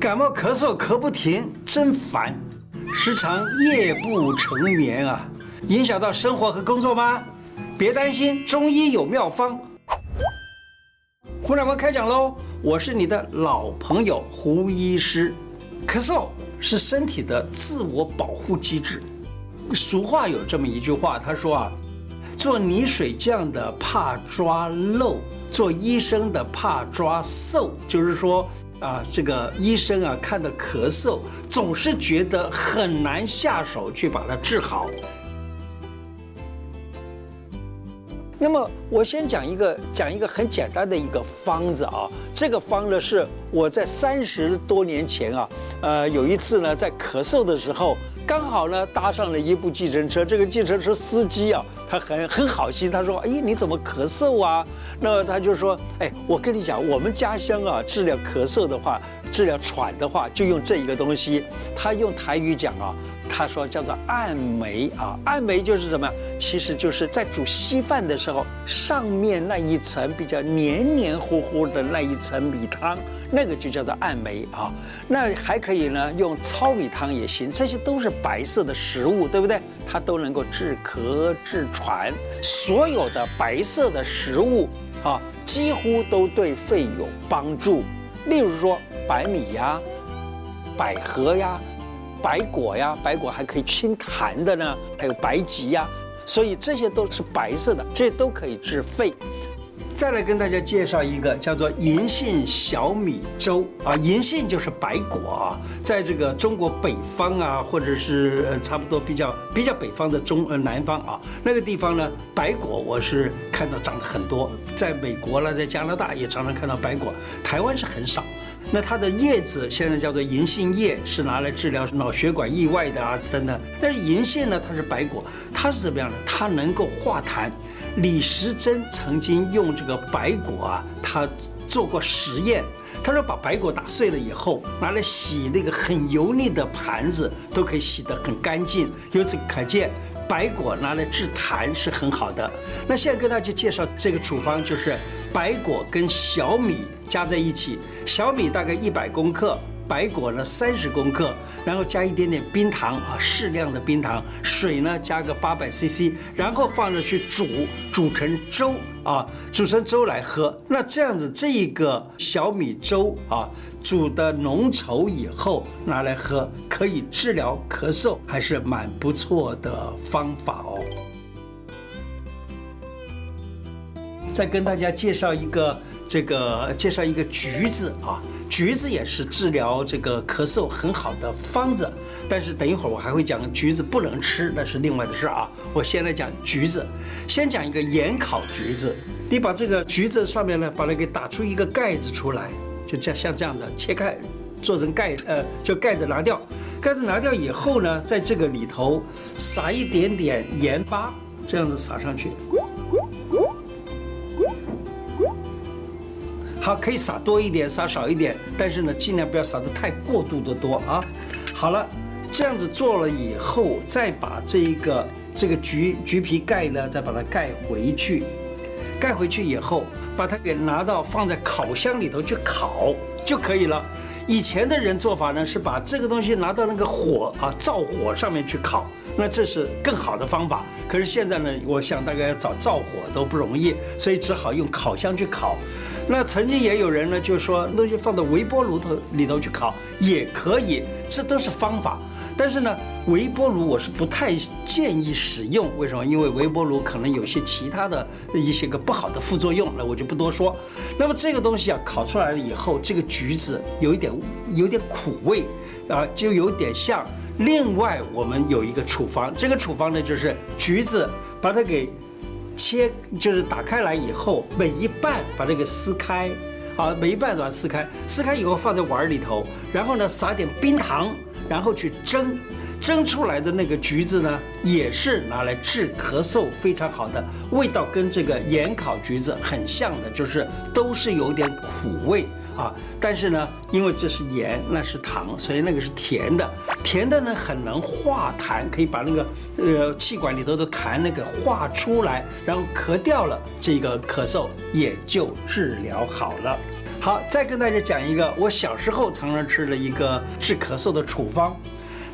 感冒咳嗽咳不停，真烦，时常夜不成眠啊，影响到生活和工作吗？别担心，中医有妙方。胡乃文开讲喽！我是你的老朋友胡医师。咳嗽是身体的自我保护机制。俗话有这么一句话，他说啊，做泥水匠的怕抓漏，做医生的怕抓瘦。就是说啊，这个医生啊，看到咳嗽，总是觉得很难下手去把它治好。那么我先讲一个讲一个很简单的一个方子啊，这个方呢是我在三十多年前啊，呃有一次呢在咳嗽的时候，刚好呢搭上了一部计程车，这个计程车司机啊，他很很好心，他说，哎你怎么咳嗽啊？那他就说，哎我跟你讲，我们家乡啊治疗咳嗽的话，治疗喘的话就用这一个东西，他用台语讲啊。他说叫做按梅啊，按梅就是什么？其实就是在煮稀饭的时候，上面那一层比较黏黏糊糊的那一层米汤，那个就叫做按梅啊。那还可以呢，用糙米汤也行，这些都是白色的食物，对不对？它都能够治咳治喘，款所有的白色的食物啊，几乎都对肺有帮助。例如说白米呀、百合呀。白果呀，白果还可以清痰的呢，还有白及呀，所以这些都是白色的，这都可以治肺。再来跟大家介绍一个叫做银杏小米粥啊，银杏就是白果啊，在这个中国北方啊，或者是差不多比较比较北方的中呃南方啊，那个地方呢，白果我是看到长得很多，在美国了，在加拿大也常常看到白果，台湾是很少。那它的叶子现在叫做银杏叶，是拿来治疗脑血管意外的啊等等。但是银杏呢，它是白果，它是怎么样呢？它能够化痰。李时珍曾经用这个白果啊，他做过实验。他说把白果打碎了以后，拿来洗那个很油腻的盘子，都可以洗得很干净。由此可见，白果拿来治痰是很好的。那现在跟大家介绍这个处方，就是白果跟小米。加在一起，小米大概一百公克，白果呢三十公克，然后加一点点冰糖啊，适量的冰糖，水呢加个八百 CC，然后放着去煮，煮成粥啊，煮成粥来喝。那这样子，这一个小米粥啊，煮的浓稠以后拿来喝，可以治疗咳嗽，还是蛮不错的方法哦。再跟大家介绍一个。这个介绍一个橘子啊，橘子也是治疗这个咳嗽很好的方子，但是等一会儿我还会讲橘子不能吃，那是另外的事儿啊。我先来讲橘子，先讲一个盐烤橘子。你把这个橘子上面呢，把它给打出一个盖子出来，就这样像这样子切开，做成盖，呃，就盖子拿掉。盖子拿掉以后呢，在这个里头撒一点点盐巴，这样子撒上去。好，可以撒多一点，撒少一点，但是呢，尽量不要撒得太过度的多啊。好了，这样子做了以后，再把这一个这个橘橘皮盖呢，再把它盖回去。盖回去以后，把它给拿到放在烤箱里头去烤就可以了。以前的人做法呢，是把这个东西拿到那个火啊灶火上面去烤，那这是更好的方法。可是现在呢，我想大概要找灶火都不容易，所以只好用烤箱去烤。那曾经也有人呢，就是说东西放到微波炉头里头去烤也可以，这都是方法。但是呢，微波炉我是不太建议使用，为什么？因为微波炉可能有些其他的一些个不好的副作用，那我就不多说。那么这个东西啊，烤出来了以后，这个橘子有一点有点苦味啊，就有点像。另外，我们有一个处方，这个处方呢，就是橘子把它给。切就是打开来以后，每一半把这个撕开，啊，每一半把它撕开，撕开以后放在碗里头，然后呢撒点冰糖，然后去蒸，蒸出来的那个橘子呢，也是拿来治咳嗽非常好的，味道跟这个盐烤橘子很像的，就是都是有点苦味。啊，但是呢，因为这是盐，那是糖，所以那个是甜的。甜的呢，很能化痰，可以把那个呃气管里头的痰那个化出来，然后咳掉了，这个咳嗽也就治疗好了。好，再跟大家讲一个我小时候常常吃的一个治咳嗽的处方，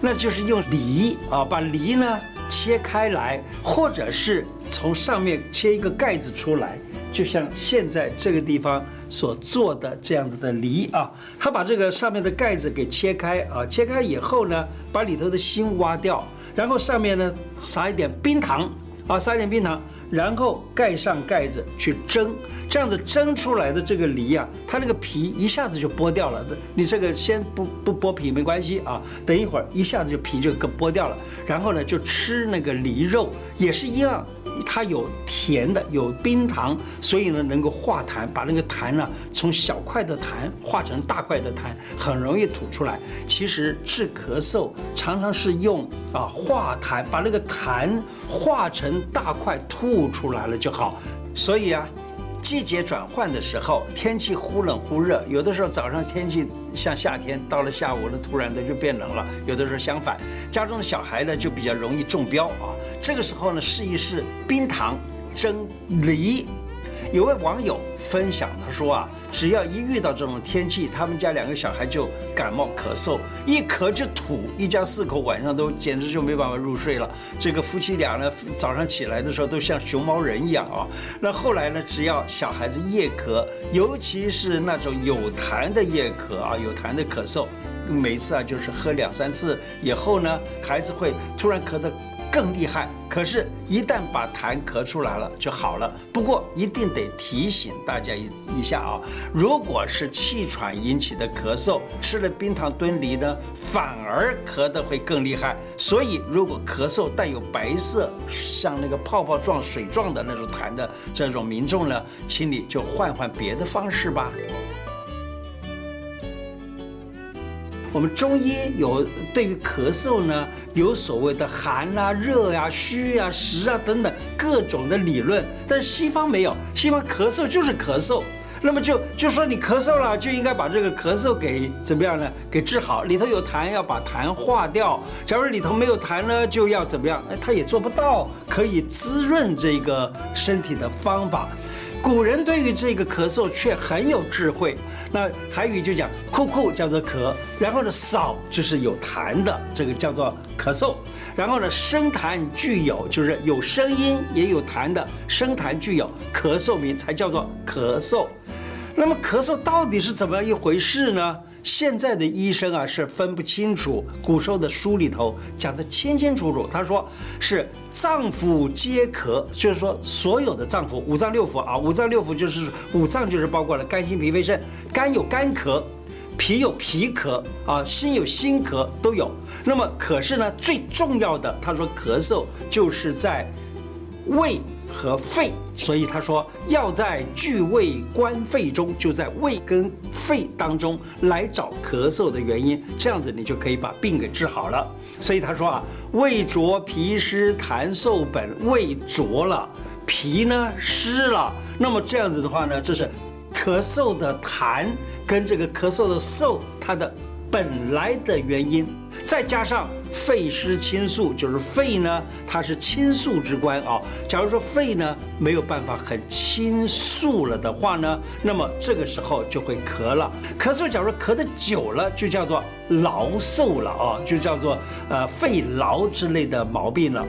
那就是用梨啊，把梨呢切开来，或者是从上面切一个盖子出来，就像现在这个地方所做的这样子的梨啊，他把这个上面的盖子给切开啊，切开以后呢，把里头的芯挖掉，然后上面呢撒一点冰糖啊，撒一点冰糖。然后盖上盖子去蒸，这样子蒸出来的这个梨啊，它那个皮一下子就剥掉了。你这个先不不剥皮没关系啊，等一会儿一下子就皮就给剥掉了。然后呢，就吃那个梨肉也是一样。它有甜的，有冰糖，所以呢能够化痰，把那个痰呢从小块的痰化成大块的痰，很容易吐出来。其实治咳嗽常常是用啊化痰，把那个痰化成大块吐出来了就好。所以啊。季节转换的时候，天气忽冷忽热，有的时候早上天气像夏天，到了下午呢，突然的就变冷了。有的时候相反，家中的小孩呢就比较容易中标啊。这个时候呢，试一试冰糖蒸梨。有位网友分享，他说啊，只要一遇到这种天气，他们家两个小孩就感冒咳嗽，一咳就吐，一家四口晚上都简直就没办法入睡了。这个夫妻俩呢，早上起来的时候都像熊猫人一样啊。那后来呢，只要小孩子夜咳，尤其是那种有痰的夜咳啊，有痰的咳嗽，每次啊就是喝两三次以后呢，孩子会突然咳得。更厉害，可是，一旦把痰咳出来了就好了。不过，一定得提醒大家一一下啊，如果是气喘引起的咳嗽，吃了冰糖炖梨呢，反而咳得会更厉害。所以，如果咳嗽带有白色，像那个泡泡状、水状的那种痰的这种民众呢，请你就换换别的方式吧。我们中医有对于咳嗽呢，有所谓的寒啊、热呀、虚啊、实啊等等各种的理论，但西方没有，西方咳嗽就是咳嗽，那么就就说你咳嗽了，就应该把这个咳嗽给怎么样呢？给治好，里头有痰要把痰化掉，假如里头没有痰呢，就要怎么样？哎，他也做不到可以滋润这个身体的方法。古人对于这个咳嗽却很有智慧。那韩语就讲“酷酷”叫做咳，然后呢“扫”就是有痰的，这个叫做咳嗽。然后呢“声痰俱有”就是有声音也有痰的，声痰俱有，咳嗽名才叫做咳嗽。那么咳嗽到底是怎么样一回事呢？现在的医生啊是分不清楚，古时候的书里头讲得清清楚楚。他说是脏腑皆咳，就是说所有的脏腑，五脏六腑啊，五脏六腑就是五脏就是包括了肝心脾肺肾，肝有肝咳，脾有脾咳啊，心有心咳都有。那么可是呢，最重要的，他说咳嗽就是在胃。和肺，所以他说要在聚胃观肺中，就在胃跟肺当中来找咳嗽的原因，这样子你就可以把病给治好了。所以他说啊，胃浊脾湿痰受本，胃浊了，脾呢湿了，那么这样子的话呢，这是咳嗽的痰跟这个咳嗽的嗽它的本来的原因，再加上。肺失清肃，就是肺呢，它是清肃之官啊。假如说肺呢没有办法很清肃了的话呢，那么这个时候就会咳了。咳嗽，假如说咳得久了，就叫做劳嗽了啊，就叫做呃肺痨之类的毛病了。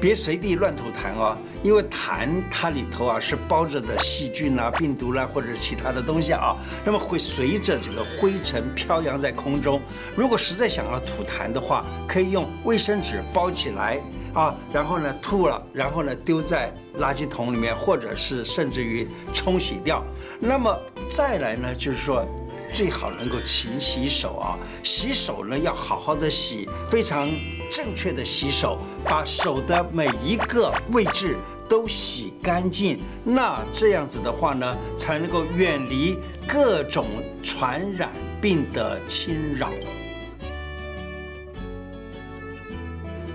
别随地乱吐痰哦，因为痰它里头啊是包着的细菌啊、病毒啦、或者其他的东西啊，那么会随着这个灰尘飘扬在空中。如果实在想要吐痰的话，可以用卫生纸包起来啊，然后呢吐了，然后呢丢在垃圾桶里面，或者是甚至于冲洗掉。那么再来呢，就是说。最好能够勤洗手啊！洗手呢要好好的洗，非常正确的洗手，把手的每一个位置都洗干净。那这样子的话呢，才能够远离各种传染病的侵扰。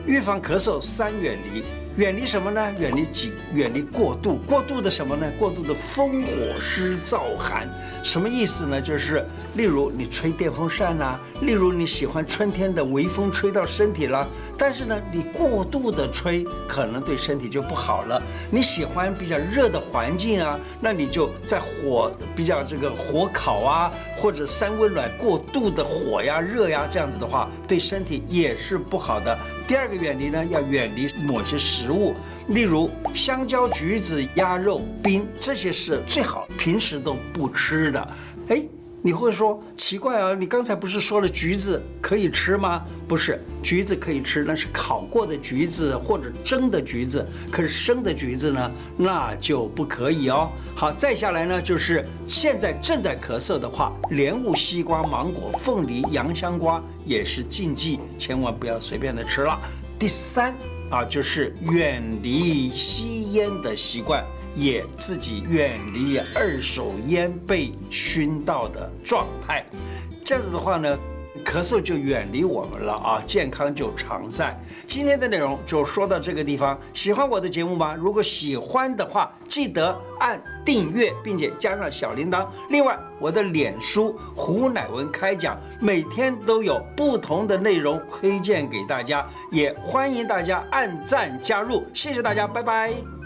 预防咳嗽三远离。远离什么呢？远离几？远离过度。过度的什么呢？过度的风火湿燥寒，什么意思呢？就是例如你吹电风扇呐、啊，例如你喜欢春天的微风吹到身体了，但是呢，你过度的吹可能对身体就不好了。你喜欢比较热的环境啊，那你就在火比较这个火烤啊，或者三温暖过度的火呀、热呀，这样子的话，对身体也是不好的。第二个远离呢，要远离某些食物，例如香蕉、橘子、鸭肉、冰，这些是最好平时都不吃的。哎。你会说奇怪啊？你刚才不是说了橘子可以吃吗？不是，橘子可以吃，那是烤过的橘子或者蒸的橘子。可是生的橘子呢，那就不可以哦。好，再下来呢，就是现在正在咳嗽的话，莲雾、西瓜、芒果、凤梨、洋香瓜也是禁忌，千万不要随便的吃了。第三啊，就是远离吸烟的习惯。也自己远离二手烟被熏到的状态，这样子的话呢，咳嗽就远离我们了啊，健康就常在。今天的内容就说到这个地方。喜欢我的节目吗？如果喜欢的话，记得按订阅，并且加上小铃铛。另外，我的脸书胡乃文开讲，每天都有不同的内容推荐给大家，也欢迎大家按赞加入。谢谢大家，拜拜。